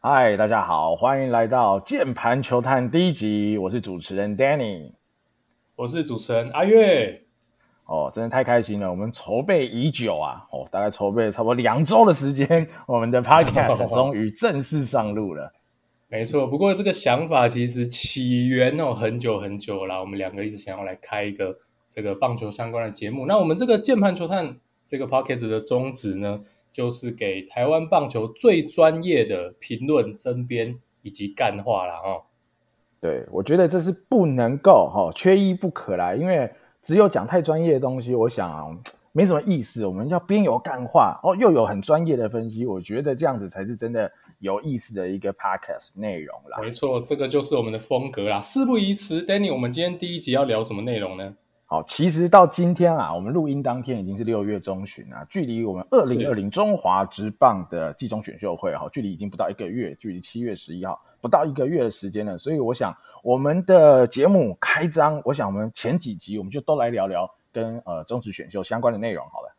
嗨，大家好，欢迎来到键盘球探第一集，我是主持人 Danny，我是主持人阿月。哦，真的太开心了，我们筹备已久啊，哦，大概筹备差不多两周的时间，我们的 Podcast 终于正式上路了。没错，不过这个想法其实起源哦很久很久了，我们两个一直想要来开一个这个棒球相关的节目。那我们这个键盘球探这个 Podcast 的宗旨呢，就是给台湾棒球最专业的评论、争编以及干话了哦。对，我觉得这是不能够哈，缺一不可啦，因为。只有讲太专业的东西，我想没什么意思。我们要边有干话哦，又有很专业的分析，我觉得这样子才是真的有意思的一个 podcast 内容啦。没错，这个就是我们的风格啦。事不宜迟，Danny，我们今天第一集要聊什么内容呢？好，其实到今天啊，我们录音当天已经是六月中旬啊，距离我们二零二零中华职棒的季中选秀会哈，距离已经不到一个月，距离七月十一号不到一个月的时间了。所以我想，我们的节目开张，我想我们前几集我们就都来聊聊跟呃中职选秀相关的内容好了。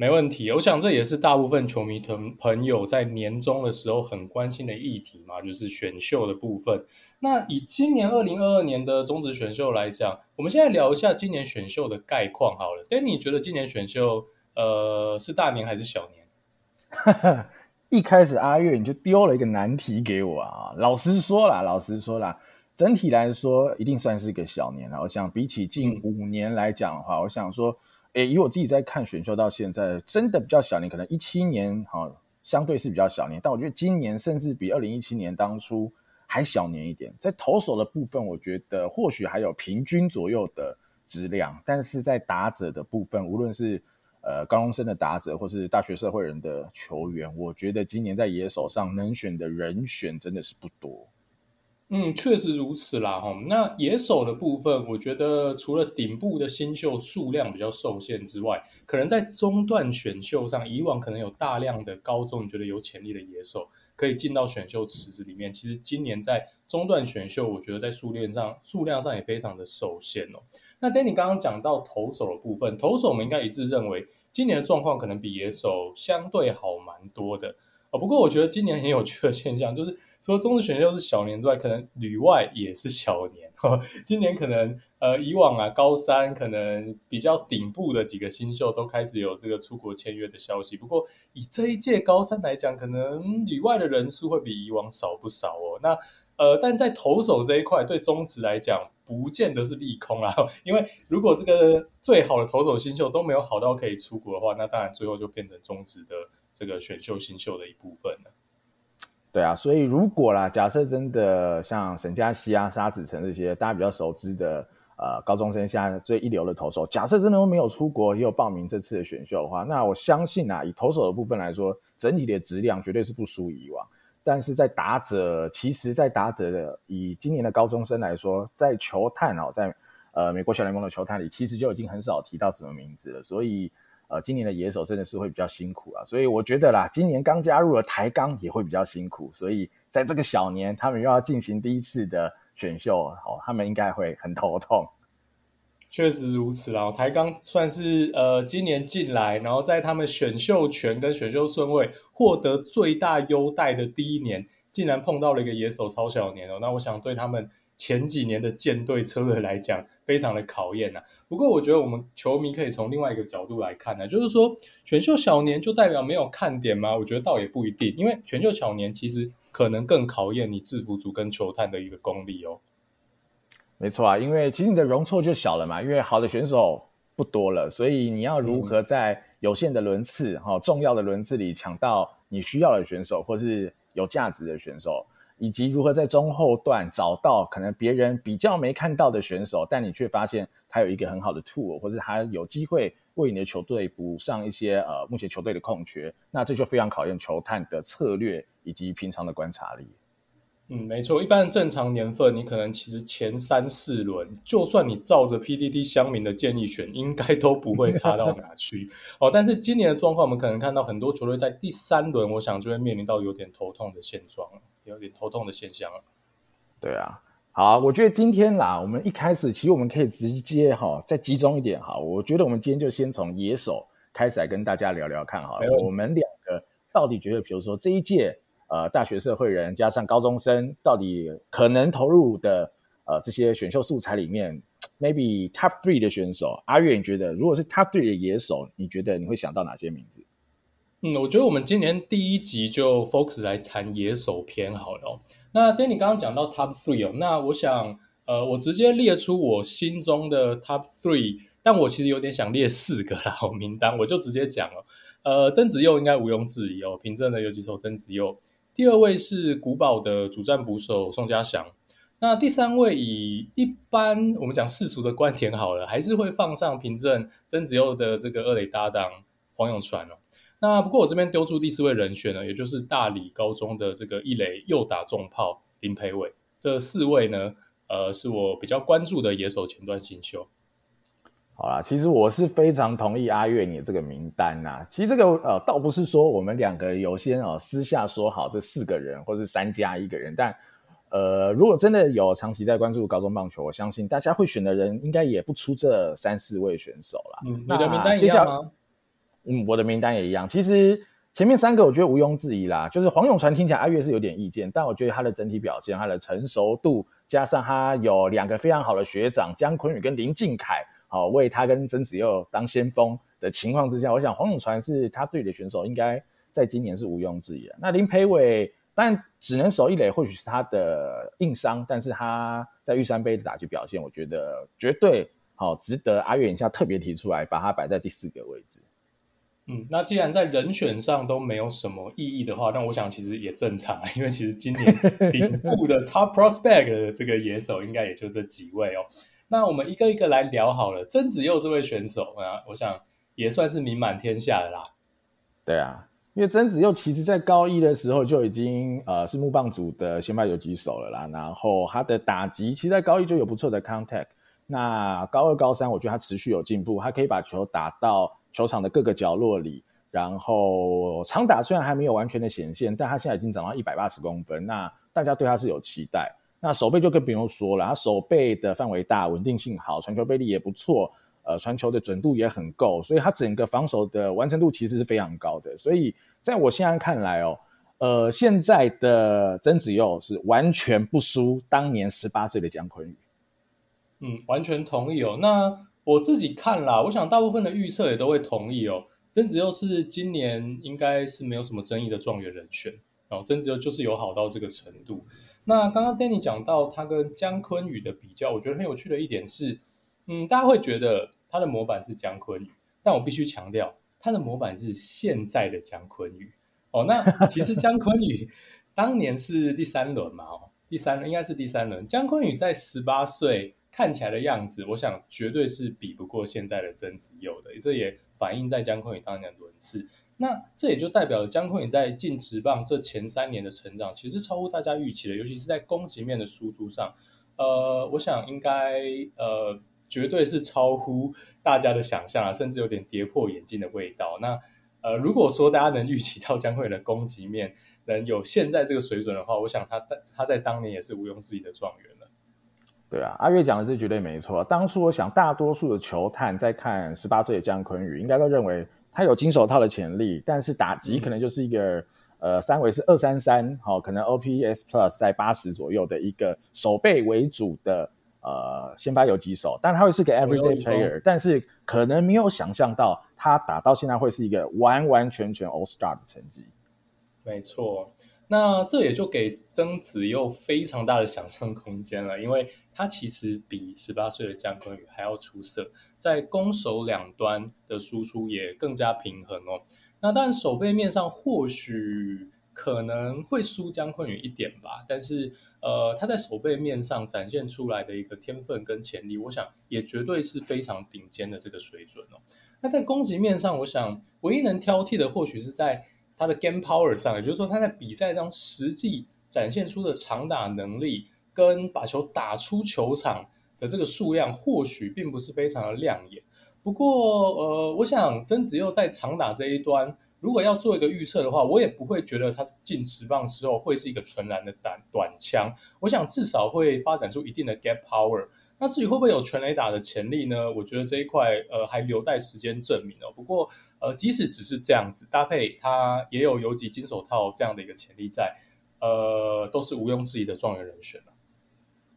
没问题，我想这也是大部分球迷朋朋友在年终的时候很关心的议题嘛，就是选秀的部分。那以今年二零二二年的中职选秀来讲，我们现在聊一下今年选秀的概况好了。哎，你觉得今年选秀呃是大年还是小年？一开始阿月你就丢了一个难题给我啊！老实说啦，老实说啦，整体来说一定算是一个小年了。我想比起近五年来讲的话，嗯、我想说。诶，以我自己在看选秀到现在，真的比较小年，可能一七年哈，相对是比较小年，但我觉得今年甚至比二零一七年当初还小年一点。在投手的部分，我觉得或许还有平均左右的质量，但是在打者的部分，无论是呃高中生的打者，或是大学社会人的球员，我觉得今年在野手上能选的人选真的是不多。嗯，确实如此啦，哈。那野手的部分，我觉得除了顶部的新秀数量比较受限之外，可能在中段选秀上，以往可能有大量的高中你觉得有潜力的野手可以进到选秀池子里面。其实今年在中段选秀，我觉得在数量上数量上也非常的受限哦。那 Danny 刚刚讲到投手的部分，投手我们应该一致认为，今年的状况可能比野手相对好蛮多的哦。不过我觉得今年很有趣的现象就是。除了中职选秀是小年之外，可能旅外也是小年。今年可能呃，以往啊，高三可能比较顶部的几个新秀都开始有这个出国签约的消息。不过以这一届高三来讲，可能旅外的人数会比以往少不少哦。那呃，但在投手这一块，对中职来讲，不见得是利空啦。因为如果这个最好的投手新秀都没有好到可以出国的话，那当然最后就变成中职的这个选秀新秀的一部分了。对啊，所以如果啦，假设真的像沈佳熙啊、沙子宸这些大家比较熟知的呃高中生，现在最一流的投手，假设真的都没有出国，也有报名这次的选秀的话，那我相信啊，以投手的部分来说，整体的质量绝对是不输以往。但是在打者，其实，在打者的以今年的高中生来说，在球探哦，在呃美国小联盟的球探里，其实就已经很少提到什么名字了，所以。呃，今年的野手真的是会比较辛苦啊，所以我觉得啦，今年刚加入了台钢也会比较辛苦，所以在这个小年，他们又要进行第一次的选秀，哦，他们应该会很头痛。确实如此啦，台钢算是呃今年进来，然后在他们选秀权跟选秀顺位获得最大优待的第一年，竟然碰到了一个野手超小年哦，那我想对他们前几年的舰队车队来讲，非常的考验呐。不过，我觉得我们球迷可以从另外一个角度来看呢，就是说选秀小年就代表没有看点吗？我觉得倒也不一定，因为选秀小年其实可能更考验你制服组跟球探的一个功力哦。没错啊，因为其实你的容错就小了嘛，因为好的选手不多了，所以你要如何在有限的轮次哈、嗯、重要的轮次里抢到你需要的选手，或是有价值的选手。以及如何在中后段找到可能别人比较没看到的选手，但你却发现他有一个很好的 tool，或者他有机会为你的球队补上一些呃目前球队的空缺，那这就非常考验球探的策略以及平常的观察力。嗯，没错，一般正常年份，你可能其实前三四轮，就算你照着 P D D 乡民的建议选，应该都不会差到哪去哦。但是今年的状况，我们可能看到很多球队在第三轮，我想就会面临到有点头痛的现状了有点头痛的现象了。对啊，好，我觉得今天啦，我们一开始其实我们可以直接哈，再集中一点哈。我觉得我们今天就先从野手开始来跟大家聊聊看好了。我们两个到底觉得，比如说这一届。呃大学社会人加上高中生，到底可能投入的呃这些选秀素材里面，maybe top three 的选手，阿月你觉得如果是 top three 的野手，你觉得你会想到哪些名字？嗯，我觉得我们今年第一集就 focus 来谈野手篇好了。那 Danny 刚刚讲到 top three 哦，那我想，呃，我直接列出我心中的 top three，但我其实有点想列四个啦，好名单我就直接讲了。呃，曾子佑应该毋庸置疑哦，平镇的游击手曾子佑。第二位是古堡的主战捕手宋家祥。那第三位以一般我们讲世俗的观点好了，还是会放上平镇曾子佑的这个二垒搭档黄永传哦。那不过我这边丢出第四位人选呢，也就是大理高中的这个一垒右打重炮林培伟。这四位呢，呃，是我比较关注的野手前段新秀。好啦，其实我是非常同意阿月你的这个名单呐。其实这个呃，倒不是说我们两个有先哦私下说好这四个人，或是三加一个人。但呃，如果真的有长期在关注高中棒球，我相信大家会选的人应该也不出这三四位选手啦。嗯，你的名单一样吗？嗯，我的名单也一样。其实前面三个我觉得毋庸置疑啦，就是黄永传听起来阿月是有点意见，但我觉得他的整体表现、他的成熟度，加上他有两个非常好的学长江坤宇跟林靖凯，好、哦、为他跟曾子佑当先锋的情况之下，我想黄永传是他队的选手，应该在今年是毋庸置疑的。那林培伟当然只能守一垒，或许是他的硬伤，但是他在玉山杯的打击表现，我觉得绝对好、哦、值得阿月一下特别提出来，把他摆在第四个位置。嗯，那既然在人选上都没有什么意义的话，那我想其实也正常，因为其实今年 顶部的 top prospect 的这个野手应该也就这几位哦。那我们一个一个来聊好了。曾子佑这位选手啊，我想也算是名满天下的啦。对啊，因为曾子佑其实在高一的时候就已经呃是木棒组的先发游击手了啦，然后他的打击其实在高一就有不错的 contact。那高二、高三，我觉得他持续有进步，他可以把球打到。球场的各个角落里，然后长打虽然还没有完全的显现，但他现在已经长到一百八十公分，那大家对他是有期待。那手背就更不用说了，他手背的范围大，稳定性好，传球背力也不错，呃，传球的准度也很够，所以他整个防守的完成度其实是非常高的。所以在我现在看来哦，呃，现在的曾子佑是完全不输当年十八岁的江坤宇。嗯，完全同意哦。那我自己看啦，我想大部分的预测也都会同意哦。曾子佑是今年应该是没有什么争议的状元人选哦。曾子佑就是有好到这个程度。那刚刚 Danny 讲到他跟姜坤宇的比较，我觉得很有趣的一点是，嗯，大家会觉得他的模板是姜坤宇，但我必须强调，他的模板是现在的姜坤宇哦。那其实江坤宇当年是第三轮嘛，哦，第三轮应该是第三轮。江坤宇在十八岁。看起来的样子，我想绝对是比不过现在的曾子佑的，这也反映在江坤宇当年的轮次。那这也就代表了江坤宇在进职棒这前三年的成长，其实超乎大家预期的，尤其是在攻击面的输出上。呃，我想应该呃，绝对是超乎大家的想象啊，甚至有点跌破眼镜的味道。那呃，如果说大家能预期到姜昆宇的攻击面能有现在这个水准的话，我想他他在当年也是毋庸置疑的状元。对啊，阿月讲的这绝对没错。当初我想，大多数的球探在看十八岁的江坤宇，应该都认为他有金手套的潜力，但是打击可能就是一个、嗯、呃三围是二三三，好，可能 OPS Plus 在八十左右的一个守备为主的呃先发游击手，但他会是个 Everyday Player，但是可能没有想象到他打到现在会是一个完完全全 All Star 的成绩。没错。那这也就给曾子佑非常大的想象空间了，因为他其实比十八岁的江坤宇还要出色，在攻守两端的输出也更加平衡哦。那当然守备面上或许可能会输江坤宇一点吧，但是呃，他在守备面上展现出来的一个天分跟潜力，我想也绝对是非常顶尖的这个水准哦。那在攻击面上，我想唯一能挑剔的或许是在。他的 game power 上，也就是说他在比赛中实际展现出的长打能力，跟把球打出球场的这个数量，或许并不是非常的亮眼。不过，呃，我想曾子佑在长打这一端，如果要做一个预测的话，我也不会觉得他进职棒之后会是一个纯然的短短枪。我想至少会发展出一定的 gap power。那至于会不会有全垒打的潜力呢？我觉得这一块呃还留待时间证明哦。不过呃，即使只是这样子搭配，它也有游击金手套这样的一个潜力在，呃，都是毋庸置疑的状元人选了。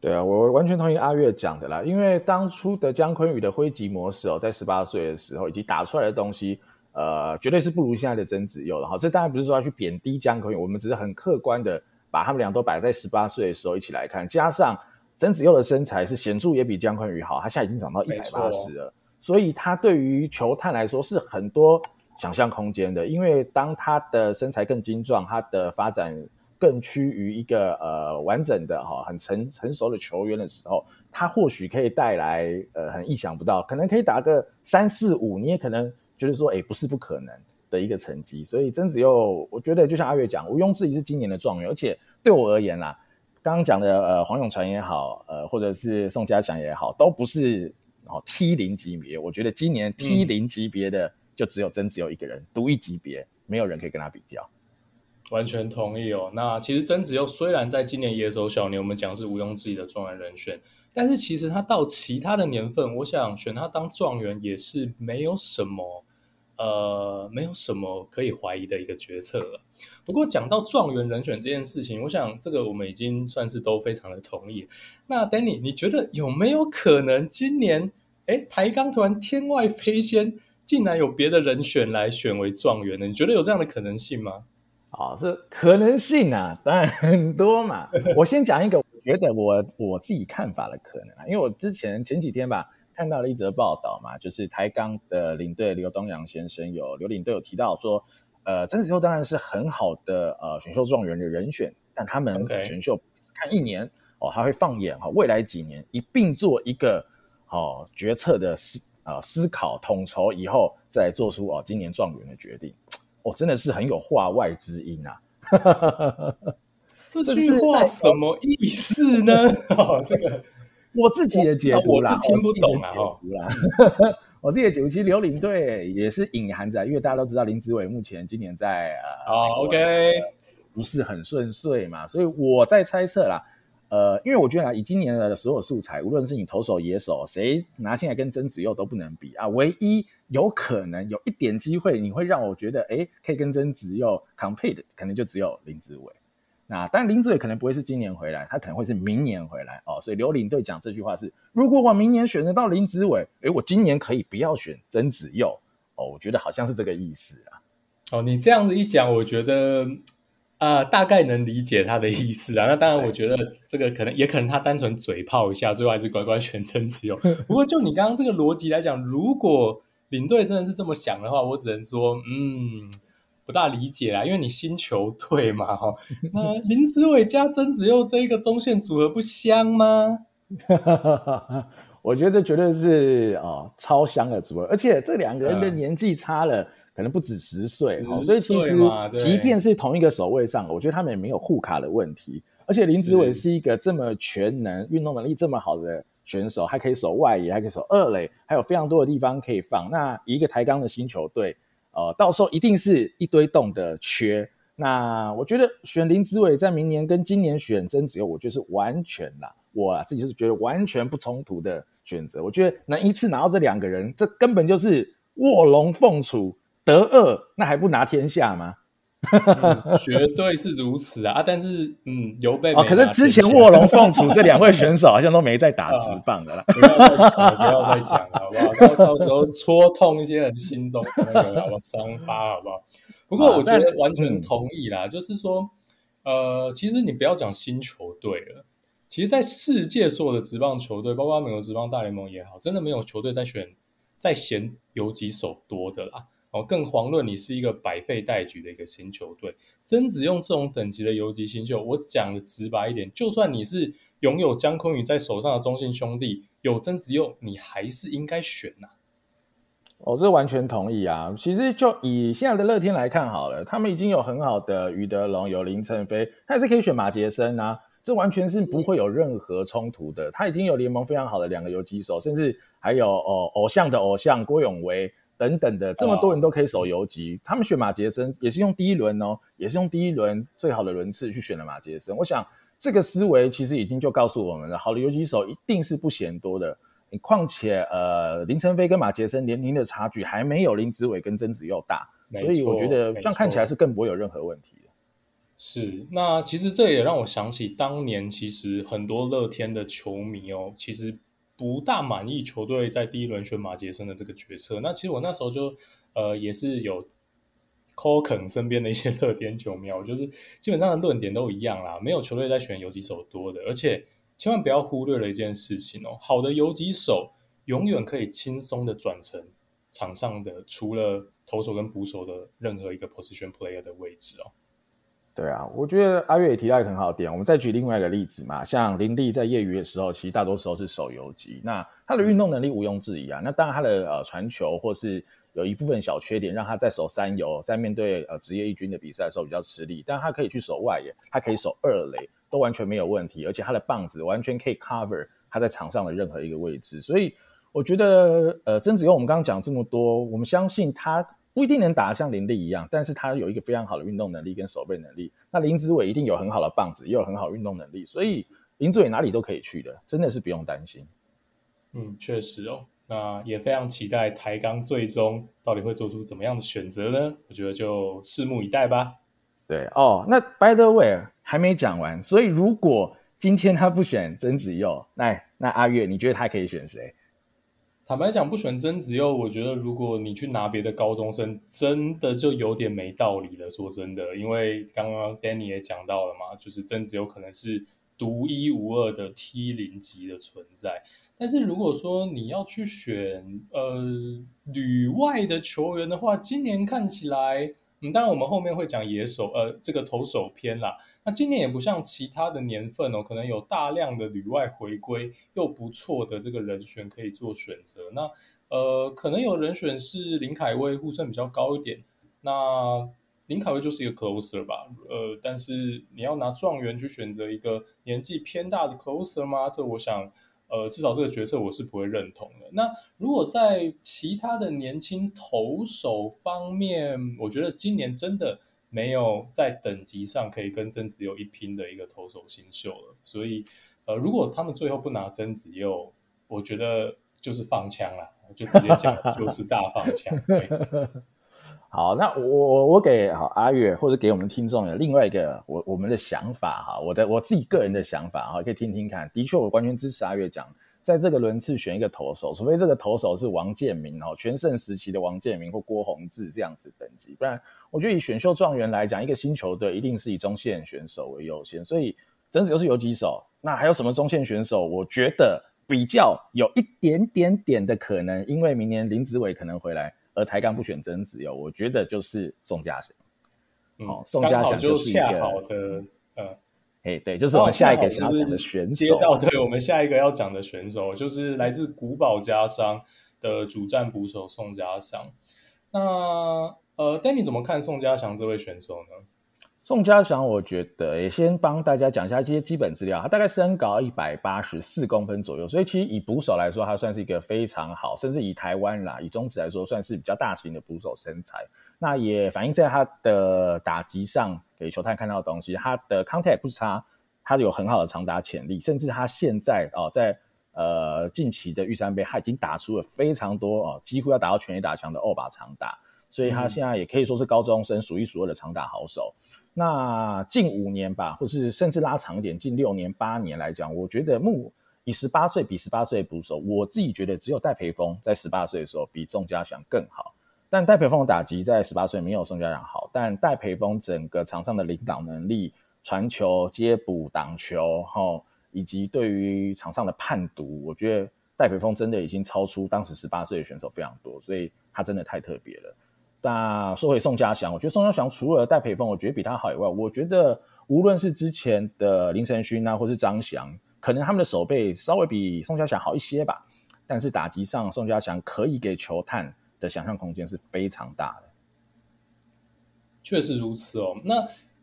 对啊，我完全同意阿月讲的啦，因为当初的姜昆宇的挥击模式哦，在十八岁的时候以及打出来的东西，呃，绝对是不如现在的曾子佑了哈。这当然不是说要去贬低姜昆宇，我们只是很客观的把他们俩都摆在十八岁的时候一起来看，加上曾子佑的身材是显著也比姜昆宇好，他现在已经长到一百八十了。所以他对于球探来说是很多想象空间的，因为当他的身材更精壮，他的发展更趋于一个呃完整的哈很成成熟的球员的时候，他或许可以带来呃很意想不到，可能可以打个三四五，你也可能觉得说哎不是不可能的一个成绩。所以曾子佑，我觉得就像阿月讲，毋庸置疑是今年的状元，而且对我而言啦，刚刚讲的呃黄永传也好，呃或者是宋家祥也好，都不是。哦，T 零级别，我觉得今年 T 零级别的就只有曾子佑一个人，独、嗯、一级别，没有人可以跟他比较。完全同意哦。那其实曾子佑虽然在今年野手小年，我们讲是毋庸置疑的状元人选，但是其实他到其他的年份，我想选他当状元也是没有什么。呃，没有什么可以怀疑的一个决策了。不过讲到状元人选这件事情，我想这个我们已经算是都非常的同意。那 Danny，你觉得有没有可能今年，哎，台钢突然天外飞仙，竟然有别的人选来选为状元呢？你觉得有这样的可能性吗？啊、哦，这可能性啊，当然很多嘛。我先讲一个，我觉得我我自己看法的可能啊，因为我之前前几天吧。看到了一则报道嘛，就是台钢的领队刘东阳先生有刘领队有提到说，呃，曾子秋当然是很好的呃选秀状元的人选，但他们选秀看一年.哦，他会放眼哈、哦、未来几年一并做一个哦决策的思啊、呃、思考统筹以后再做出哦今年状元的决定，哦真的是很有话外之音啊，这句话什么意思呢？哦这个。我自己的解读啦，我是听不懂啊。我自己的解读，其实刘领队也是隐含着，因为大家都知道林子伟目前今年在呃，哦，OK，不是很顺遂嘛，所以我在猜测啦，呃，因为我觉得啊，以今年的所有素材，无论是你投手、野手，谁拿进来跟曾子佑都不能比啊。唯一有可能有一点机会，你会让我觉得，哎，可以跟曾子佑 compete，可能就只有林子伟。那但，林子伟可能不会是今年回来，他可能会是明年回来哦。所以刘领队讲这句话是：如果我明年选得到林子伟，哎，我今年可以不要选曾子佑哦。我觉得好像是这个意思啊。哦，你这样子一讲，我觉得、呃，大概能理解他的意思啊。那当然，我觉得这个可能也可能他单纯嘴炮一下，最后还是乖乖选曾子佑。不过就你刚刚这个逻辑来讲，如果领队真的是这么想的话，我只能说，嗯。不大理解啦，因为你新球队嘛，哈，那林子伟加曾子佑这一个中线组合不香吗？我觉得这绝对是哦超香的组合，而且这两个人的年纪差了，嗯、可能不止十岁，哈，所以其实即便是同一个守卫上，我觉得他们也没有互卡的问题。而且林子伟是一个这么全能、运动能力这么好的选手，还可以守外野，还可以守二垒，还有非常多的地方可以放。那一个台钢的新球队。呃，到时候一定是一堆洞的缺。那我觉得选林子伟在明年跟今年选曾子佑，我觉得是完全啦，我啊自己是觉得完全不冲突的选择。我觉得能一次拿到这两个人，这根本就是卧龙凤雏得二，那还不拿天下吗？嗯、绝对是如此啊！但是，嗯，刘备哦，可是之前卧龙凤雏这两位选手好像都没在打直棒的啦，不要再讲，不要再讲了，好不好？到到时候戳痛一些人心中的那个什么伤疤，好不好？不过我觉得完全同意啦，就是说，呃，其实你不要讲新球队了，其实，在世界所有的职棒球队，包括美国职棒大联盟也好，真的没有球队在选在嫌游击手多的啦。哦，更遑论你是一个百废待举的一个新球队，曾子用这种等级的游击新秀，我讲的直白一点，就算你是拥有江坤宇在手上的中信兄弟，有曾子用，你还是应该选呐、啊。哦，这完全同意啊。其实就以现在的乐天来看好了，他们已经有很好的余德龙，有林晨飞，他是可以选马杰森啊，这完全是不会有任何冲突的。他已经有联盟非常好的两个游击手，甚至还有哦偶像的偶像郭永维。等等的，这么多人都可以守游击，哦、他们选马杰森也是用第一轮哦，也是用第一轮最好的轮次去选了马杰森。我想这个思维其实已经就告诉我们了，好的游击手一定是不嫌多的。你况且呃林晨飞跟马杰森年龄的差距还没有林子伟跟曾子佑大，所以我觉得这样看起来是更不会有任何问题的。是，那其实这也让我想起当年其实很多乐天的球迷哦，其实不大满意球队在第一轮选马杰森的这个决策。那其实我那时候就呃也是有。call 肯身边的一些乐天球迷，就是基本上的论点都一样啦，没有球队在选游击手多的，而且千万不要忽略了一件事情哦，好的游击手永远可以轻松的转成场上的除了投手跟捕手的任何一个 position player 的位置哦。对啊，我觉得阿月也提到一个很好的点，我们再举另外一个例子嘛，像林立在业余的时候，其实大多时候是守游击，那他的运动能力毋庸置疑啊，那当然他的呃传球或是。有一部分小缺点，让他在守三游，在面对呃职业一军的比赛的时候比较吃力。但他可以去守外野，他可以守二垒，都完全没有问题。而且他的棒子完全可以 cover 他在场上的任何一个位置。所以我觉得，呃，曾子佑我们刚刚讲这么多，我们相信他不一定能打得像林立一样，但是他有一个非常好的运动能力跟守备能力。那林子伟一定有很好的棒子，也有很好的运动能力，所以林子伟哪里都可以去的，真的是不用担心。嗯，确实哦。那也非常期待台钢最终到底会做出怎么样的选择呢？我觉得就拭目以待吧。对哦，那 By the way 还没讲完，所以如果今天他不选曾子佑，那那阿月你觉得他可以选谁？坦白讲，不选曾子佑，我觉得如果你去拿别的高中生，真的就有点没道理了。说真的，因为刚刚 Danny 也讲到了嘛，就是曾子佑可能是独一无二的 T 零级的存在。但是如果说你要去选呃旅外的球员的话，今年看起来，嗯，当然我们后面会讲野手，呃，这个投手篇啦。那今年也不像其他的年份哦，可能有大量的旅外回归又不错的这个人选可以做选择。那呃，可能有人选是林凯威，呼声比较高一点。那林凯威就是一个 closer 吧，呃，但是你要拿状元去选择一个年纪偏大的 closer 吗？这我想。呃，至少这个角色我是不会认同的。那如果在其他的年轻投手方面，我觉得今年真的没有在等级上可以跟曾子佑一拼的一个投手新秀了。所以，呃，如果他们最后不拿曾子佑，我觉得就是放枪了，就直接讲 就是大放枪。好，那我我我给好阿月或者给我们听众有另外一个我我们的想法哈，我的我自己个人的想法哈，可以听听看。的确，我完全支持阿月讲，在这个轮次选一个投手，除非这个投手是王建民哦，全盛时期的王建民或郭泓志这样子等级，不然我觉得以选秀状元来讲，一个新球队一定是以中线选手为优先。所以，真子又是有几手，那还有什么中线选手？我觉得比较有一点点点的可能，因为明年林子伟可能回来。而台钢不选曾子佑，我觉得就是宋家祥。嗯、哦，宋家祥就是一个好的，呃，哎，对，就是我们下一个想要讲的选手。接到对我们下一个要讲的选手，就是来自古堡家商的主战捕手宋家祥。那呃，Danny 怎么看宋家祥这位选手呢？宋家祥，我觉得也先帮大家讲一下这些基本资料。他大概身高一百八十四公分左右，所以其实以捕手来说，他算是一个非常好，甚至以台湾啦，以中职来说，算是比较大型的捕手身材。那也反映在他的打击上，给球探看到的东西，他的 contact 不差，他有很好的长打潜力，甚至他现在哦，在呃近期的玉山杯，他已经打出了非常多哦，几乎要达到全垒打墙的二把长打，所以他现在也可以说是高中生数一数二的长打好手。那近五年吧，或是甚至拉长一点，近六年、八年来讲，我觉得目以十八岁比十八岁捕手，我自己觉得只有戴培峰在十八岁的时候比宋家祥更好。但戴培峰的打击在十八岁没有宋家祥好，但戴培峰整个场上的领导能力、传球、接捕、挡球，齁，以及对于场上的判读，我觉得戴培峰真的已经超出当时十八岁的选手非常多，所以他真的太特别了。那说回宋家祥，我觉得宋家祥除了戴培峰，我觉得比他好以外，我觉得无论是之前的林承勋啊，或是张翔，可能他们的守备稍微比宋家祥好一些吧。但是打击上，宋家祥可以给球探的想象空间是非常大的。确实如此哦。那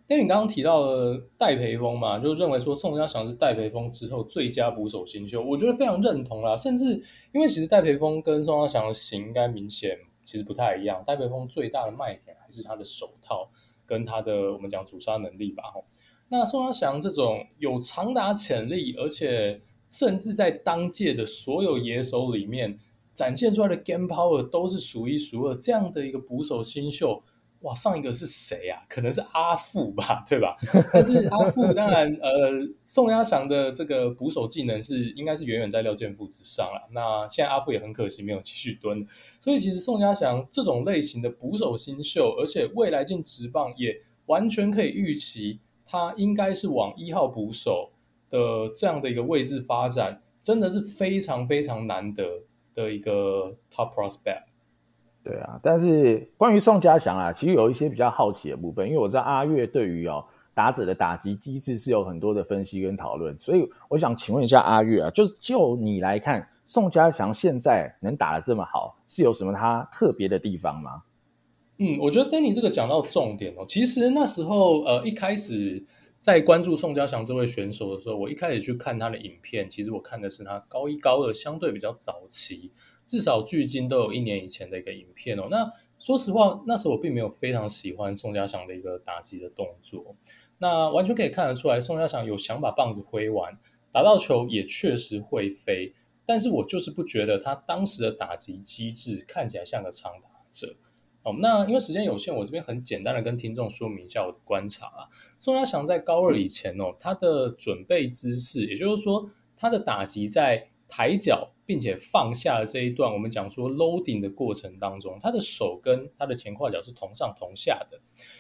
因为你刚刚提到的戴培峰嘛，就认为说宋家祥是戴培峰之后最佳捕手新秀，我觉得非常认同啦。甚至因为其实戴培峰跟宋家祥的型应该明显。其实不太一样，戴培峰最大的卖点还是他的手套跟他的我们讲主杀能力吧。吼，那宋亚祥这种有长达潜力，而且甚至在当届的所有野手里面展现出来的 game power 都是数一数二，这样的一个捕手新秀。哇，上一个是谁啊？可能是阿富吧，对吧？但是阿富当然，呃，宋家祥的这个捕手技能是应该是远远在廖健富之上了。那现在阿富也很可惜没有继续蹲，所以其实宋家祥这种类型的捕手新秀，而且未来进职棒也完全可以预期，他应该是往一号捕手的这样的一个位置发展，真的是非常非常难得的一个 top prospect。对啊，但是关于宋家祥啊，其实有一些比较好奇的部分，因为我知道阿月对于哦打者的打击机制是有很多的分析跟讨论，所以我想请问一下阿月啊，就是就你来看，宋家祥现在能打得这么好，是有什么他特别的地方吗？嗯，我觉得 Danny 这个讲到重点哦，其实那时候呃一开始在关注宋家祥这位选手的时候，我一开始去看他的影片，其实我看的是他高一高二相对比较早期。至少距今都有一年以前的一个影片哦。那说实话，那时候我并没有非常喜欢宋家祥的一个打击的动作。那完全可以看得出来，宋家祥有想把棒子挥完，打到球也确实会飞。但是我就是不觉得他当时的打击机制看起来像个长打者。哦，那因为时间有限，我这边很简单的跟听众说明一下我的观察啊。宋家祥在高二以前哦，他的准备姿势，也就是说他的打击在抬脚。并且放下了这一段，我们讲说 loading 的过程当中，他的手跟他的前胯脚是同上同下的，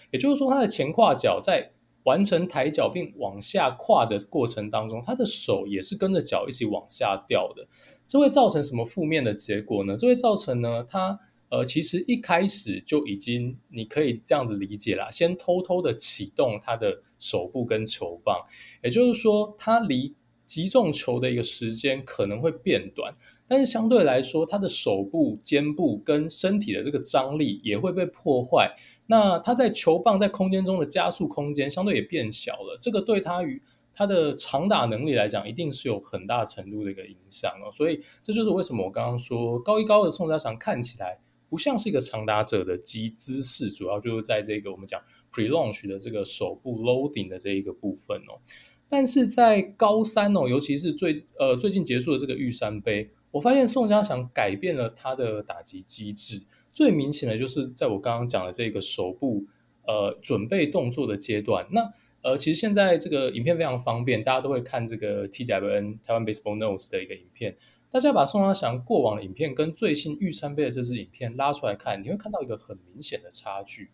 也就是说，他的前胯脚在完成抬脚并往下跨的过程当中，他的手也是跟着脚一起往下掉的。这会造成什么负面的结果呢？这会造成呢，他呃，其实一开始就已经，你可以这样子理解啦，先偷偷的启动他的手部跟球棒，也就是说，他离。击中球的一个时间可能会变短，但是相对来说，他的手部、肩部跟身体的这个张力也会被破坏。那他在球棒在空间中的加速空间相对也变小了，这个对他与他的长打能力来讲，一定是有很大程度的一个影响哦。所以这就是为什么我刚刚说高一高的宋家祥看起来不像是一个长打者的机姿势，主要就是在这个我们讲 pre-launch 的这个手部 loading 的这一个部分哦。但是在高三哦，尤其是最呃最近结束的这个玉山杯，我发现宋家祥改变了他的打击机制。最明显的就是在我刚刚讲的这个手部呃准备动作的阶段。那呃其实现在这个影片非常方便，大家都会看这个 TWN 台湾 Baseball Notes 的一个影片。大家把宋家祥过往的影片跟最新玉山杯的这支影片拉出来看，你会看到一个很明显的差距，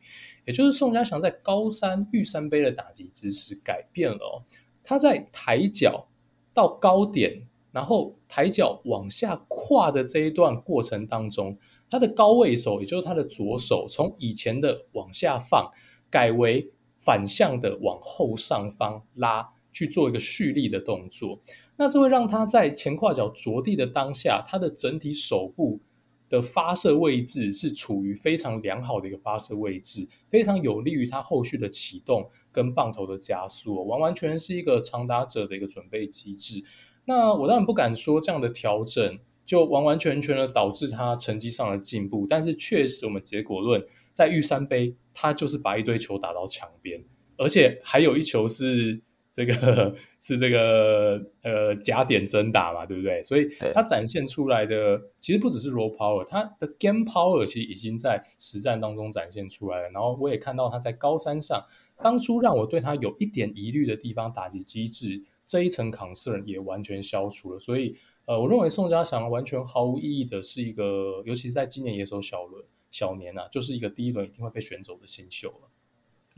也就是宋家祥在高三玉山杯的打击姿势改变了。他在抬脚到高点，然后抬脚往下跨的这一段过程当中，他的高位手，也就是他的左手，从以前的往下放，改为反向的往后上方拉，去做一个蓄力的动作。那这会让他在前胯脚着地的当下，他的整体手部的发射位置是处于非常良好的一个发射位置，非常有利于他后续的启动跟棒头的加速，完完全全是一个长打者的一个准备机制。那我当然不敢说这样的调整就完完全全的导致他成绩上的进步，但是确实我们结果论在玉山杯，他就是把一堆球打到墙边，而且还有一球是。这个是这个呃假点真打嘛，对不对？所以它展现出来的其实不只是 raw power，它的 game power 其实已经在实战当中展现出来了。然后我也看到他在高山上，当初让我对他有一点疑虑的地方，打击机制这一层 concern 也完全消除了。所以呃，我认为宋家祥完全毫无意义的是一个，尤其是在今年野手小轮小年啊，就是一个第一轮一定会被选走的新秀了。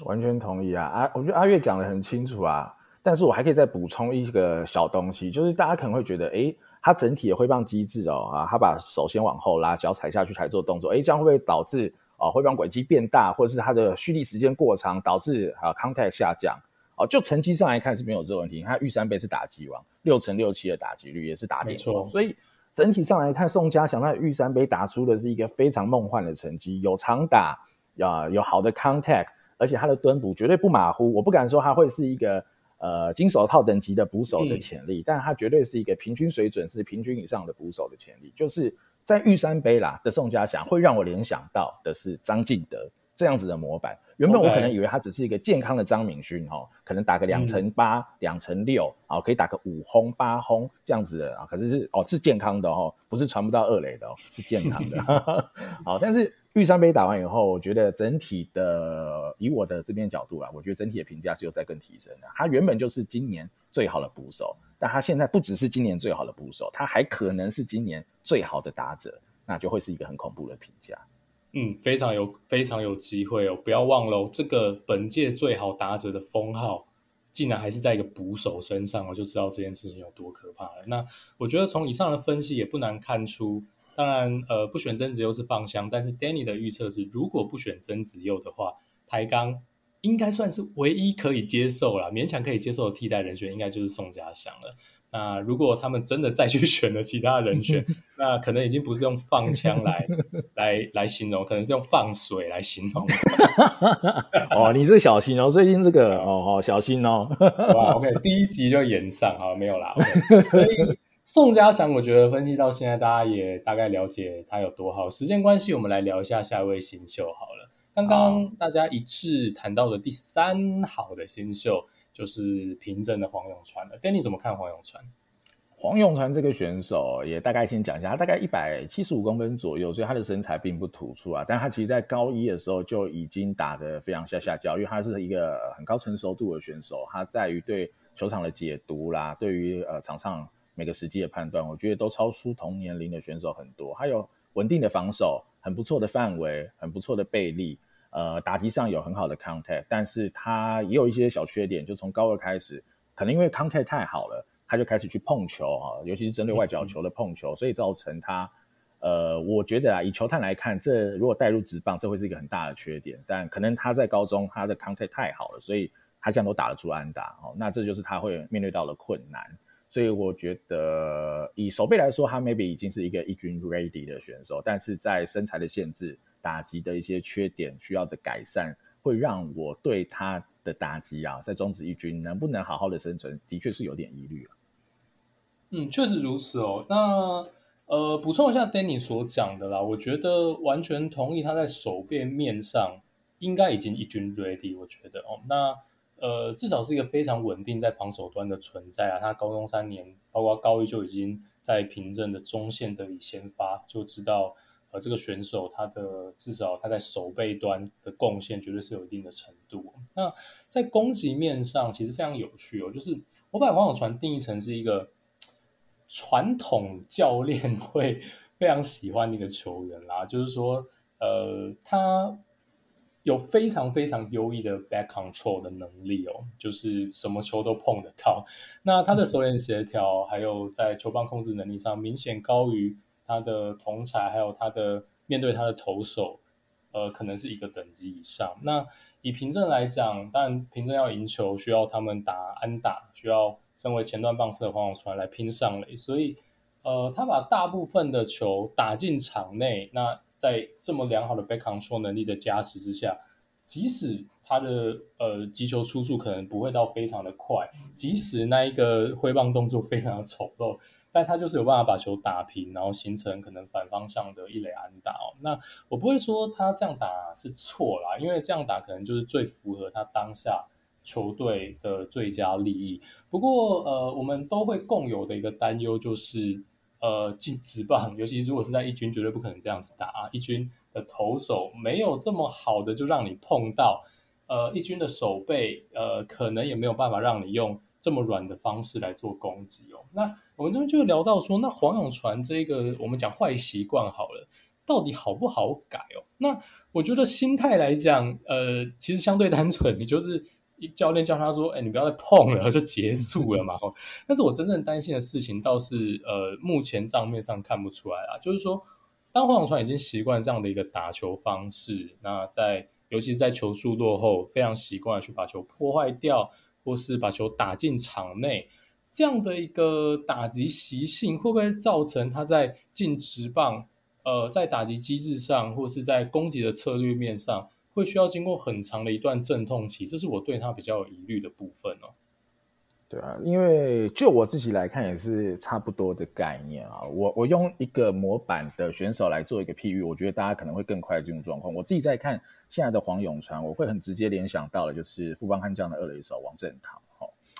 完全同意啊！啊，我觉得阿月讲的很清楚啊。但是我还可以再补充一个小东西，就是大家可能会觉得，诶，它整体的挥棒机制哦，啊，他把手先往后拉，脚踩下去才做动作，诶，这样会不会导致啊挥棒轨迹变大，或者是它的蓄力时间过长，导致啊 contact 下降？哦，就成绩上来看是没有这个问题。他玉山杯是打击王，六成六七的打击率也是打点，没错。所以整体上来看，宋家祥在玉山杯打出的是一个非常梦幻的成绩，有长打，啊，有好的 contact，而且他的蹲捕绝对不马虎。我不敢说他会是一个。呃，金手套等级的捕手的潜力，嗯、但他绝对是一个平均水准，是平均以上的捕手的潜力。就是在玉山杯啦的宋家祥，会让我联想到的是张敬德这样子的模板。原本我可能以为他只是一个健康的张敏勋哈，可能打个两成八、两成六啊，可以打个五轰八轰这样子的啊，可是是哦是健康的哦，不是传不到二垒的哦，是健康的。好，但是玉山杯打完以后，我觉得整体的以我的这边角度啊，我觉得整体的评价是有在更提升的。他原本就是今年最好的捕手，但他现在不只是今年最好的捕手，他还可能是今年最好的打者，那就会是一个很恐怖的评价。嗯，非常有非常有机会哦！不要忘了，这个本届最好打者的封号，竟然还是在一个捕手身上，我就知道这件事情有多可怕了。那我觉得从以上的分析也不难看出，当然，呃，不选曾子佑是放枪，但是 Danny 的预测是，如果不选曾子佑的话，台钢应该算是唯一可以接受了，勉强可以接受的替代人选，应该就是宋家祥了。那如果他们真的再去 选了其他人选，那可能已经不是用放枪来 来来形容，可能是用放水来形容。哦，你是小心哦，最近这个哦哦，小心哦。哇，OK，第一集就演上好，没有啦。Okay、所以宋家祥，我觉得分析到现在，大家也大概了解他有多好。时间关系，我们来聊一下下一位新秀好了。刚刚大家一致谈到的第三好的新秀。就是平镇的黄永川了。Danny 怎么看黄永川？黄永川这个选手也大概先讲一下，他大概一百七十五公分左右，所以他的身材并不突出啊。但他其实，在高一的时候就已经打得非常下下焦，因为他是一个很高成熟度的选手。他在于对球场的解读啦，对于呃场上每个时机的判断，我觉得都超出同年龄的选手很多。还有稳定的防守，很不错的范围，很不错的背力。呃，打击上有很好的 contact，但是他也有一些小缺点，就从高二开始，可能因为 contact 太好了，他就开始去碰球啊，尤其是针对外角球的碰球，所以造成他，呃，我觉得啊，以球探来看，这如果带入职棒，这会是一个很大的缺点。但可能他在高中他的 contact 太好了，所以他这样都打得出安打哦，那这就是他会面对到的困难。所以我觉得以守备来说，他 maybe 已经是一个一军 ready 的选手，但是在身材的限制。打击的一些缺点需要的改善，会让我对他的打击啊，在中职一军能不能好好的生存，的确是有点疑虑了。嗯，确实如此哦。那呃，补充一下 Danny 所讲的啦，我觉得完全同意他在守备面上应该已经一军 ready。我觉得哦，那呃，至少是一个非常稳定在防守端的存在啊。他高中三年，包括高一就已经在平镇的中线得以先发，就知道。呃，这个选手他的至少他在守备端的贡献绝对是有一定的程度。那在攻击面上，其实非常有趣哦，就是我把黄永传定义成是一个传统教练会非常喜欢的一个球员啦，就是说，呃，他有非常非常优异的 back control 的能力哦，就是什么球都碰得到。那他的手眼协调，还有在球棒控制能力上，明显高于。他的同才还有他的面对他的投手，呃，可能是一个等级以上。那以平镇来讲，当然平镇要赢球，需要他们打安打，需要身为前段棒次的黄永传来拼上垒。所以，呃，他把大部分的球打进场内。那在这么良好的 back control 能力的加持之下，即使他的呃击球出速可能不会到非常的快，即使那一个挥棒动作非常的丑陋。但他就是有办法把球打平，然后形成可能反方向的一垒安打哦。那我不会说他这样打是错啦，因为这样打可能就是最符合他当下球队的最佳利益。不过呃，我们都会共有的一个担忧就是，呃，进职棒，尤其如果是在一军，绝对不可能这样子打啊。一军的投手没有这么好的就让你碰到，呃，一军的守备呃，可能也没有办法让你用。这么软的方式来做攻击哦，那我们这边就聊到说，那黄永传这个我们讲坏习惯好了，到底好不好改哦？那我觉得心态来讲，呃，其实相对单纯，你就是教练叫他说，哎，你不要再碰了，就结束了嘛。但是我真正担心的事情倒是，呃，目前账面上看不出来啊，就是说，当黄永传已经习惯这样的一个打球方式，那在尤其是在球速落后，非常习惯去把球破坏掉。或是把球打进场内，这样的一个打击习性，会不会造成他在进直棒，呃，在打击机制上，或是在攻击的策略面上，会需要经过很长的一段阵痛期？这是我对他比较有疑虑的部分哦。对啊，因为就我自己来看也是差不多的概念啊。我我用一个模板的选手来做一个譬喻，我觉得大家可能会更快进入状况。我自己在看现在的黄永传，我会很直接联想到的就是富邦悍将的二垒手王振堂。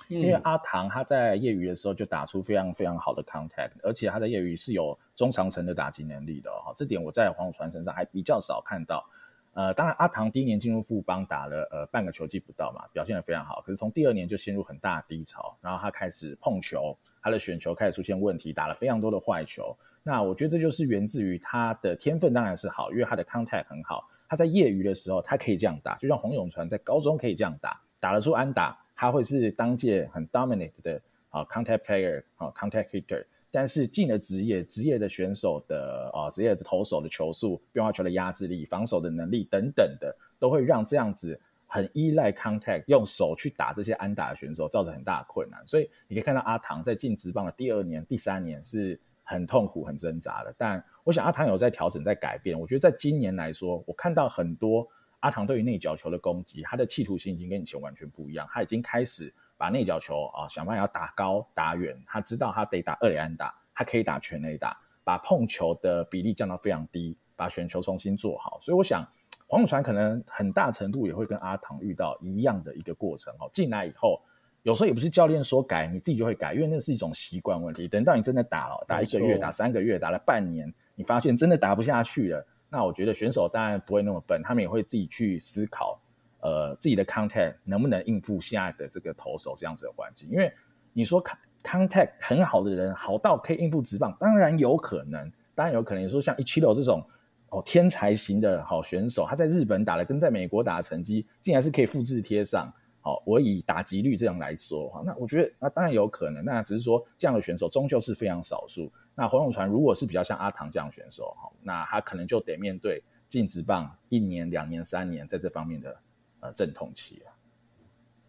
因为阿唐他在业余的时候就打出非常非常好的 contact，而且他在业余是有中长程的打击能力的哈。这点我在黄永传身上还比较少看到。呃，当然阿唐第一年进入富邦打了呃半个球季不到嘛，表现得非常好。可是从第二年就陷入很大的低潮，然后他开始碰球，他的选球开始出现问题，打了非常多的坏球。那我觉得这就是源自于他的天分当然是好，因为他的 contact 很好。他在业余的时候他可以这样打，就像洪永传在高中可以这样打，打得出安打。他会是当届很 dominant 的啊 contact player 啊 contact hitter，但是进了职业，职业的选手的啊职业的投手的球速、变化球的压制力、防守的能力等等的，都会让这样子很依赖 contact 用手去打这些安打的选手造成很大的困难。所以你可以看到阿唐在进职棒的第二年、第三年是很痛苦、很挣扎的。但我想阿唐有在调整、在改变。我觉得在今年来说，我看到很多。阿唐对于内角球的攻击，他的企图心已经跟以前完全不一样。他已经开始把内角球啊想办法要打高打远。他知道他得打二垒安打，他可以打全垒打，把碰球的比例降到非常低，把选球重新做好。所以我想黄永传可能很大程度也会跟阿唐遇到一样的一个过程哦。进来以后，有时候也不是教练说改，你自己就会改，因为那是一种习惯问题。等到你真的打了，打一个月、打三个月、打了半年，你发现真的打不下去了。那我觉得选手当然不会那么笨，他们也会自己去思考，呃，自己的 contact 能不能应付现在的这个投手这样子的环境。因为你说 contact 很好的人，好到可以应付职棒，当然有可能，当然有可能。你说像一七六这种哦天才型的好选手，他在日本打的跟在美国打的成绩，竟然是可以复制贴上。好，我以打击率这样来说的话，那我觉得那当然有可能，那只是说这样的选手终究是非常少数。那黄永传如果是比较像阿唐这样选手哈，那他可能就得面对进职棒一年、两年、三年在这方面的呃阵痛期啊。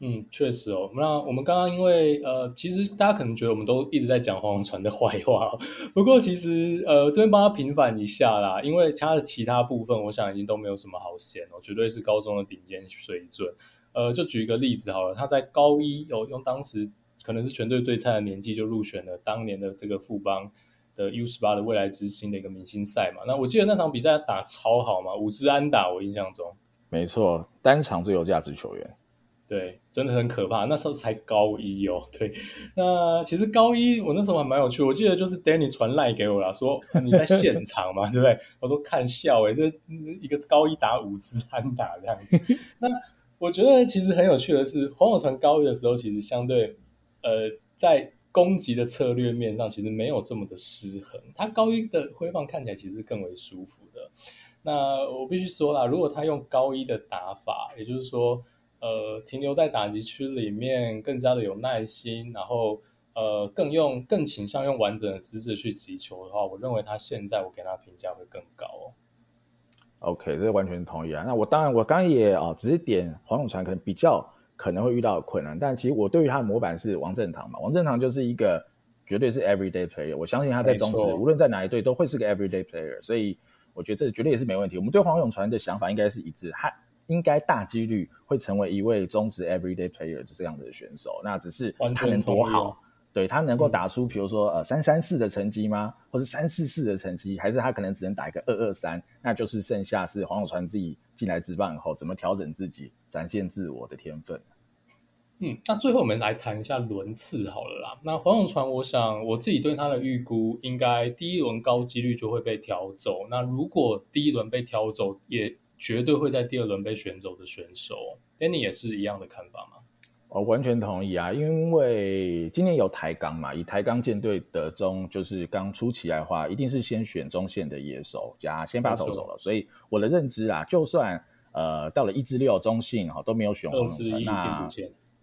嗯，确实哦。那我们刚刚因为呃，其实大家可能觉得我们都一直在讲黄永传的 坏话哦，不过其实呃这边帮他平反一下啦，因为他的其他部分我想已经都没有什么好嫌哦，绝对是高中的顶尖水准。呃，就举一个例子好了，他在高一有用当时可能是全队最菜的年纪就入选了当年的这个富邦的 U 十八的未来之星的一个明星赛嘛。那我记得那场比赛打超好嘛，五支安打，我印象中。没错，单场最有价值球员。对，真的很可怕。那时候才高一哦。对，那其实高一我那时候还蛮有趣，我记得就是 Danny 传赖给我了，说你在现场嘛，对不对？我说看笑诶，这一个高一打五支安打这样子。那我觉得其实很有趣的是，黄永传高一的时候，其实相对，呃，在攻击的策略面上，其实没有这么的失衡。他高一的挥棒看起来其实更为舒服的。那我必须说啦，如果他用高一的打法，也就是说，呃，停留在打击区里面，更加的有耐心，然后，呃，更用更倾向用完整的姿势去击球的话，我认为他现在我给他评价会更高哦。OK，这完全同意啊。那我当然，我刚刚也啊，只是点黄永传可能比较可能会遇到困难，但其实我对于他的模板是王振堂嘛。王振堂就是一个绝对是 everyday player，我相信他在中职无论在哪一队都会是个 everyday player，所以我觉得这绝对也是没问题。我们对黄永传的想法应该是一致，他应该大几率会成为一位中职 everyday player 就这样的选手。那只是他能多好。对，他能够打出，比如说呃三三四的成绩吗？或是三四四的成绩，还是他可能只能打一个二二三？那就是剩下是黄永传自己进来职棒以后怎么调整自己，展现自我的天分。嗯，那最后我们来谈一下轮次好了啦。那黄永传，我想我自己对他的预估，应该第一轮高几率就会被挑走。那如果第一轮被挑走，也绝对会在第二轮被选走的选手。Danny 也是一样的看法吗？我完全同意啊，因为今年有台钢嘛，以台钢舰队的中，就是刚出起来的话，一定是先选中线的野手加先发投手了。所以我的认知啊，就算呃到了一至六中信哈都没有选黄永传，那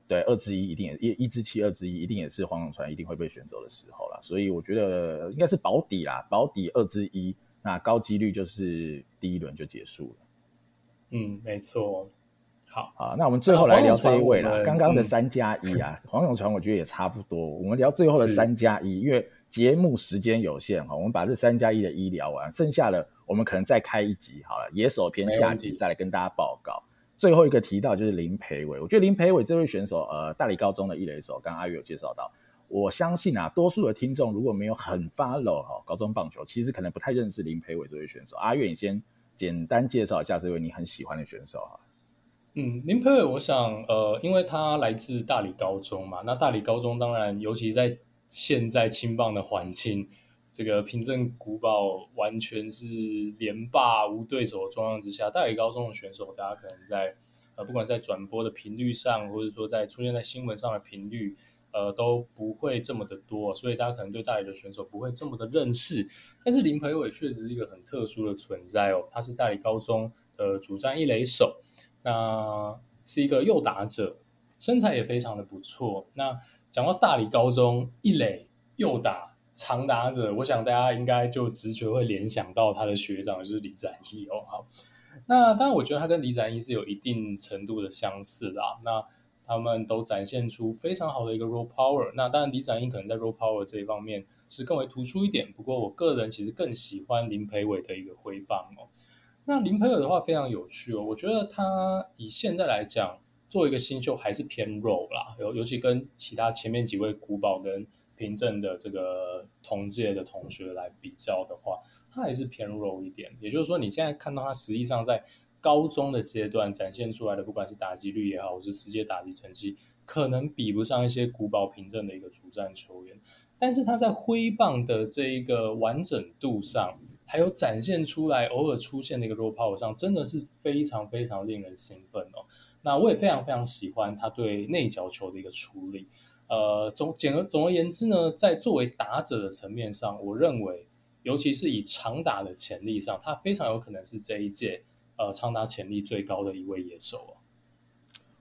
对二之一一定也一一之七二之一一定也是黄永传一定会被选走的时候了。所以我觉得应该是保底啦，保底二之一，那高几率就是第一轮就结束了。嗯，没错。好啊，那我们最后来聊这一位了。刚刚的三加一啊，黄永传我觉得也差不多。我们聊最后的三加一，因为节目时间有限哈，我们把这三加一的一聊完，剩下的我们可能再开一集好了，野手篇下集再来跟大家报告。最后一个提到就是林培伟，我觉得林培伟这位选手，呃，大理高中的一垒手，刚刚阿月有介绍到。我相信啊，多数的听众如果没有很 follow 哈高中棒球，其实可能不太认识林培伟这位选手。阿月，你先简单介绍一下这位你很喜欢的选手哈。嗯，林培伟，我想，呃，因为他来自大理高中嘛，那大理高中当然，尤其在现在青棒的环境，这个平镇古堡完全是连霸无对手的状况之下，大理高中的选手，大家可能在呃，不管在转播的频率上，或者说在出现在新闻上的频率，呃，都不会这么的多，所以大家可能对大理的选手不会这么的认识。但是林培伟确实是一个很特殊的存在哦，他是大理高中的主战一垒手。那是一个右打者，身材也非常的不错。那讲到大理高中一垒右打长打者，我想大家应该就直觉会联想到他的学长就是李展毅哦。好，那当然我觉得他跟李展毅是有一定程度的相似的啊。那他们都展现出非常好的一个 raw power。那当然李展毅可能在 raw power 这一方面是更为突出一点。不过我个人其实更喜欢林培伟的一个挥棒哦。那林培伟的话非常有趣哦，我觉得他以现在来讲，作为一个新秀还是偏肉啦，尤尤其跟其他前面几位古堡跟平镇的这个同届的同学来比较的话，他还是偏弱一点。也就是说，你现在看到他实际上在高中的阶段展现出来的，不管是打击率也好，或是直接打击成绩，可能比不上一些古堡平镇的一个主战球员，但是他在挥棒的这一个完整度上。还有展现出来偶尔出现的一个 raw power 上，真的是非常非常令人兴奋哦。那我也非常非常喜欢他对内角球的一个处理。呃，总简而总而言之呢，在作为打者的层面上，我认为，尤其是以长打的潜力上，他非常有可能是这一届呃长打潜力最高的一位野手哦。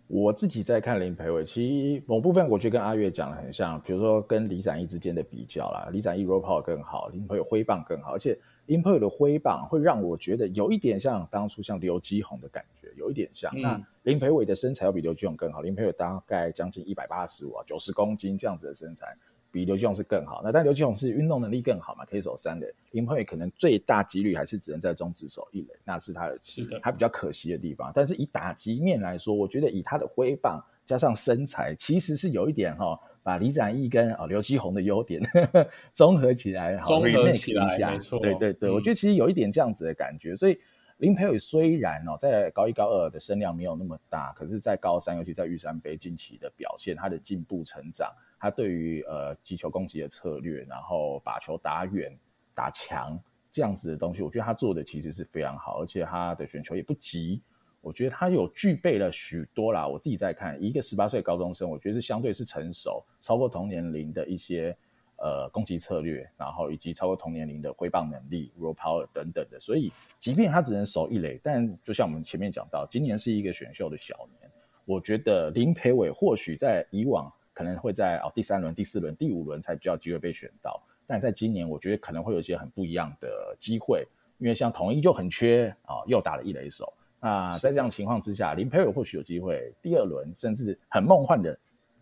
我自己在看林培伟，其实某部分我觉得跟阿月讲的很像，比如说跟李展毅之间的比较啦，李展毅 raw power 更好，林培伟挥棒更好，而且。林培伟的挥棒会让我觉得有一点像当初像刘基宏的感觉，有一点像。嗯、那林培伟的身材要比刘基宏更好，林培伟大概将近一百八十五啊，九十公斤这样子的身材，比刘基宏是更好。那但刘基宏是运动能力更好嘛，可以守三垒。林培伟可能最大几率还是只能在中职守一垒，那是他的，是的，他比较可惜的地方。但是以打击面来说，我觉得以他的挥棒加上身材，其实是有一点哈。把李展毅跟啊刘基宏的优点呵 呵综合起来，好综合起来，没错，对对对，嗯、我觉得其实有一点这样子的感觉。所以林培伟虽然哦在高一高二的声量没有那么大，可是，在高三，尤其在玉山杯近期的表现，他的进步成长，他对于呃击球攻击的策略，然后把球打远、打强这样子的东西，我觉得他做的其实是非常好，而且他的选球也不急。我觉得他有具备了许多啦，我自己在看一个十八岁高中生，我觉得是相对是成熟，超过同年龄的一些呃攻击策略，然后以及超过同年龄的挥棒能力、raw power 等等的。所以，即便他只能守一垒，但就像我们前面讲到，今年是一个选秀的小年，我觉得林培伟或许在以往可能会在哦第三轮、第四轮、第五轮才比较机会被选到，但在今年，我觉得可能会有一些很不一样的机会，因为像统一就很缺啊、又打了一垒手。那在这样情况之下，林培伟或许有机会第二轮，甚至很梦幻的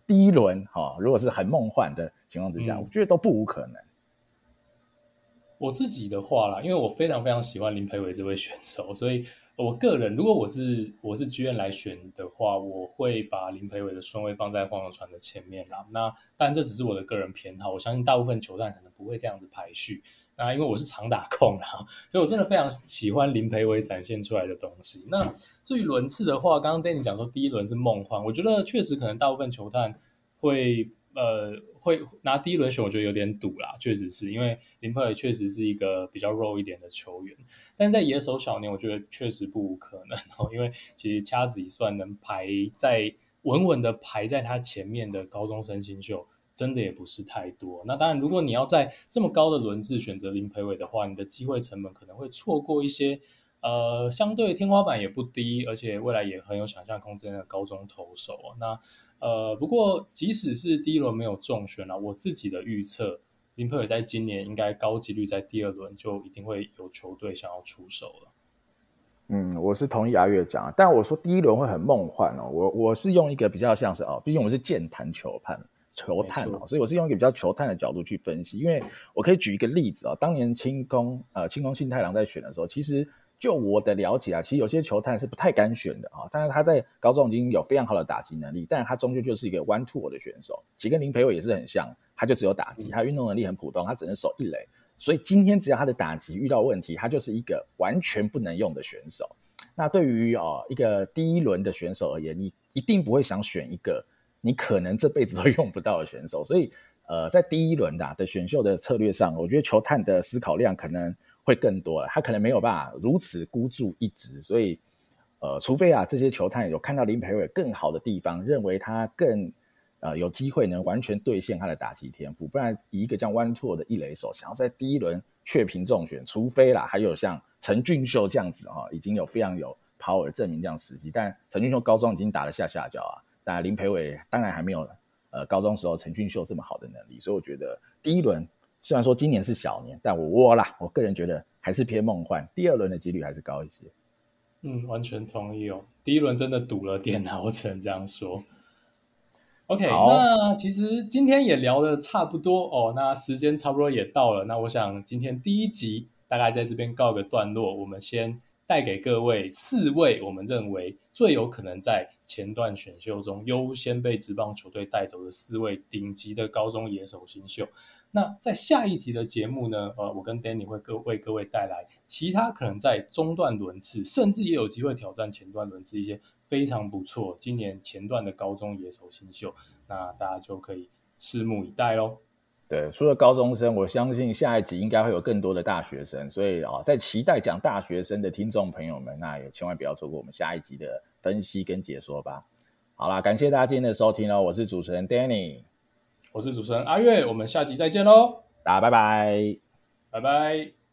第一轮，哈，如果是很梦幻的情况之下，嗯、我觉得都不无可能。我自己的话啦，因为我非常非常喜欢林培伟这位选手，所以我个人如果我是我是剧院来选的话，我会把林培伟的顺位放在黄永传的前面啦。那当然这只是我的个人偏好，我相信大部分球探可能不会这样子排序。那因为我是长打控啦，所以我真的非常喜欢林培伟展现出来的东西。那至于轮次的话，刚刚 Danny 讲说第一轮是梦幻，我觉得确实可能大部分球探会呃会拿第一轮选，我觉得有点赌啦。确实是因为林培伟确实是一个比较肉一点的球员，但在野手小年，我觉得确实不无可能哦。因为其实掐指一算，能排在稳稳的排在他前面的高中生新秀。真的也不是太多。那当然，如果你要在这么高的轮次选择林培伟的话，你的机会成本可能会错过一些，呃，相对天花板也不低，而且未来也很有想象空间的高中投手。哦那呃，不过即使是第一轮没有中选了，我自己的预测，林培伟在今年应该高几率在第二轮就一定会有球队想要出手了。嗯，我是同意阿月讲，但我说第一轮会很梦幻哦。我我是用一个比较像是哦，毕竟我是健谈球判。球探哦，所以我是用一个比较球探的角度去分析，因为我可以举一个例子啊，当年清宫呃清宫信太郎在选的时候，其实就我的了解啊，其实有些球探是不太敢选的啊。但是他在高中已经有非常好的打击能力，但是他终究就是一个 one two 的选手，其实跟林培伟也是很像，他就只有打击，他运动能力很普通，他只能守一垒。所以今天只要他的打击遇到问题，他就是一个完全不能用的选手。那对于哦一个第一轮的选手而言，你一定不会想选一个你可能这辈子都用不到的选手。所以呃，在第一轮的的选秀的策略上，我觉得球探的思考量可能会更多了。他可能没有办法如此孤注一掷。所以呃，除非啊这些球探有看到林培伟更好的地方，认为他更。呃，有机会能完全兑现他的打击天赋，不然以一个这样 one two 的一垒手，想要在第一轮确评中选，除非啦，还有像陈俊秀这样子哈、哦，已经有非常有 power 证明这样时机。但陈俊秀高中已经打了下下脚啊，但林培伟当然还没有呃高中时候陈俊秀这么好的能力，所以我觉得第一轮虽然说今年是小年，但我我啦，我个人觉得还是偏梦幻，第二轮的几率还是高一些。嗯，完全同意哦，第一轮真的赌了点啊，我只能这样说。OK，那其实今天也聊的差不多哦，那时间差不多也到了。那我想今天第一集大概在这边告个段落。我们先带给各位四位我们认为最有可能在前段选秀中优先被职棒球队带走的四位顶级的高中野手新秀。那在下一集的节目呢，呃，我跟 Danny 会各为各位带来其他可能在中段轮次，甚至也有机会挑战前段轮次一些。非常不错，今年前段的高中野手新秀，那大家就可以拭目以待喽。对，除了高中生，我相信下一集应该会有更多的大学生，所以啊，在期待讲大学生的听众朋友们，那也千万不要错过我们下一集的分析跟解说吧。好啦，感谢大家今天的收听哦，我是主持人 Danny，我是主持人阿月，我们下集再见喽，大家拜拜，拜拜。